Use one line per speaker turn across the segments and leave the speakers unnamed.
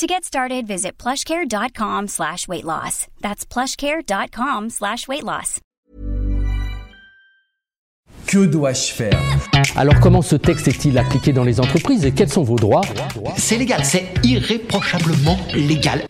To get started, visit plushcare.com slash weight loss. That's plushcare.com slash weight loss.
Que dois-je faire?
Alors comment ce texte est-il appliqué dans les entreprises et quels sont vos droits?
C'est légal, c'est irréprochablement légal.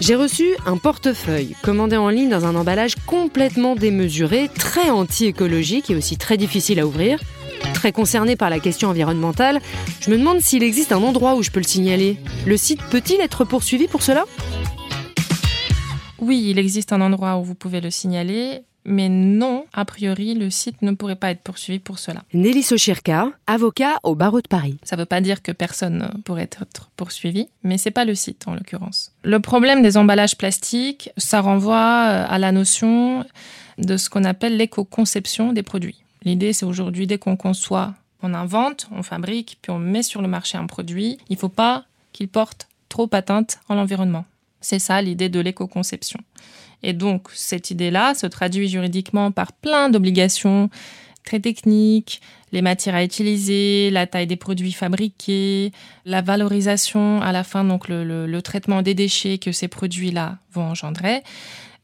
J'ai reçu un portefeuille commandé en ligne dans un emballage complètement démesuré, très anti-écologique et aussi très difficile à ouvrir. Très concerné par la question environnementale, je me demande s'il existe un endroit où je peux le signaler. Le site peut-il être poursuivi pour cela?
Oui, il existe un endroit où vous pouvez le signaler. Mais non, a priori, le site ne pourrait pas être poursuivi pour cela.
Nelly Sochirka, avocat au barreau de Paris.
Ça ne veut pas dire que personne ne pourrait être poursuivi, mais c'est pas le site en l'occurrence. Le problème des emballages plastiques, ça renvoie euh, à la notion de ce qu'on appelle l'éco-conception des produits. L'idée, c'est aujourd'hui, dès qu'on conçoit, on invente, on fabrique, puis on met sur le marché un produit, il ne faut pas qu'il porte trop atteinte à l'environnement. C'est ça l'idée de l'éco-conception. Et donc, cette idée-là se traduit juridiquement par plein d'obligations très techniques, les matières à utiliser, la taille des produits fabriqués, la valorisation à la fin, donc le, traitement des déchets que ces produits-là vont engendrer.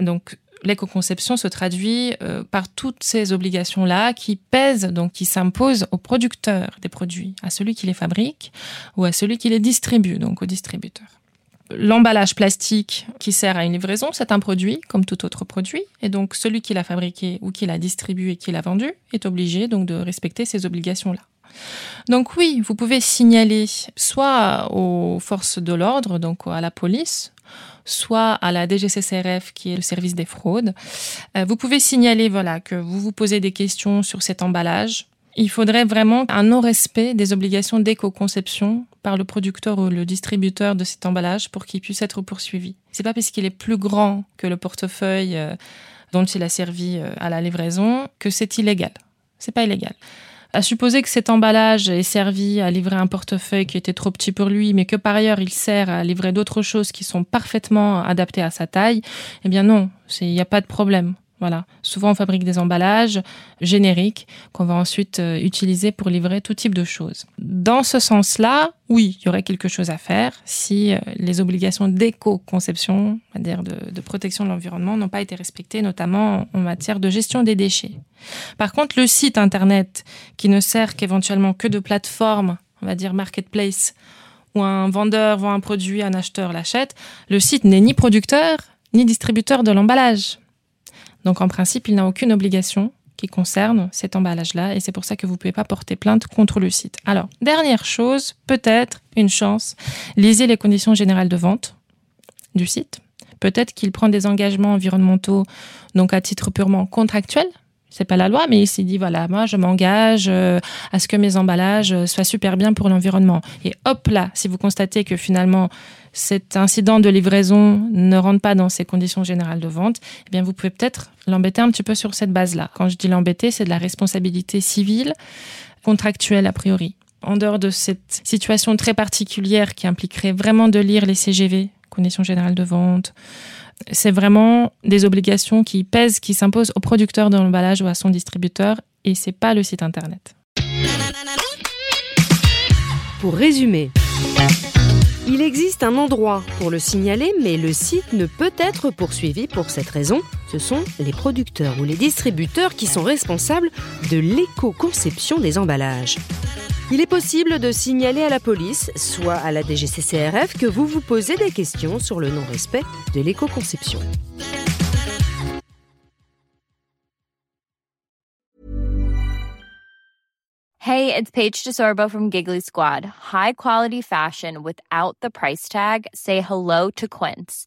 Donc, l'éco-conception se traduit euh, par toutes ces obligations-là qui pèsent, donc qui s'imposent au producteur des produits, à celui qui les fabrique ou à celui qui les distribue, donc au distributeur. L'emballage plastique qui sert à une livraison, c'est un produit comme tout autre produit. Et donc, celui qui l'a fabriqué ou qui l'a distribué et qui l'a vendu est obligé donc de respecter ces obligations-là. Donc oui, vous pouvez signaler soit aux forces de l'ordre, donc à la police, soit à la DGCCRF qui est le service des fraudes. Euh, vous pouvez signaler voilà que vous vous posez des questions sur cet emballage, il faudrait vraiment un non-respect des obligations d'éco-conception par le producteur ou le distributeur de cet emballage pour qu'il puisse être poursuivi. C'est pas parce qu'il est plus grand que le portefeuille euh, dont il a servi euh, à la livraison que c'est illégal. C'est pas illégal. À supposer que cet emballage ait servi à livrer un portefeuille qui était trop petit pour lui, mais que par ailleurs il sert à livrer d'autres choses qui sont parfaitement adaptées à sa taille, eh bien non, il n'y a pas de problème. Voilà. Souvent, on fabrique des emballages génériques qu'on va ensuite euh, utiliser pour livrer tout type de choses. Dans ce sens-là, oui, il y aurait quelque chose à faire si euh, les obligations d'éco-conception, c'est-à-dire de, protection de l'environnement, n'ont pas été respectées, notamment en matière de gestion des déchets. Par contre, le site Internet, qui ne sert qu'éventuellement que de plateforme, on va dire marketplace, où un vendeur vend un produit, un acheteur l'achète, le site n'est ni producteur ni distributeur de l'emballage. Donc en principe, il n'a aucune obligation qui concerne cet emballage-là et c'est pour ça que vous ne pouvez pas porter plainte contre le site. Alors, dernière chose, peut-être une chance, lisez les conditions générales de vente du site. Peut-être qu'il prend des engagements environnementaux donc à titre purement contractuel, c'est pas la loi, mais il s'est dit voilà, moi je m'engage euh, à ce que mes emballages euh, soient super bien pour l'environnement. Et hop là, si vous constatez que finalement cet incident de livraison ne rentre pas dans ces conditions générales de vente, eh bien vous pouvez peut-être l'embêter un petit peu sur cette base-là. Quand je dis l'embêter, c'est de la responsabilité civile, contractuelle a priori. En dehors de cette situation très particulière qui impliquerait vraiment de lire les CGV, conditions générales de vente, c'est vraiment des obligations qui pèsent, qui s'imposent au producteur de l'emballage ou à son distributeur, et c'est pas le site internet.
Pour résumer, il existe un endroit pour le signaler, mais le site ne peut être poursuivi pour cette raison. Ce sont les producteurs ou les distributeurs qui sont responsables de l'éco-conception des emballages. Il est possible de signaler à la police, soit à la DGCCRF, que vous vous posez des questions sur le non-respect de l'éco-conception.
Hey, it's Paige DeSorbo from Giggly Squad. High quality fashion without the price tag. Say hello to Quince.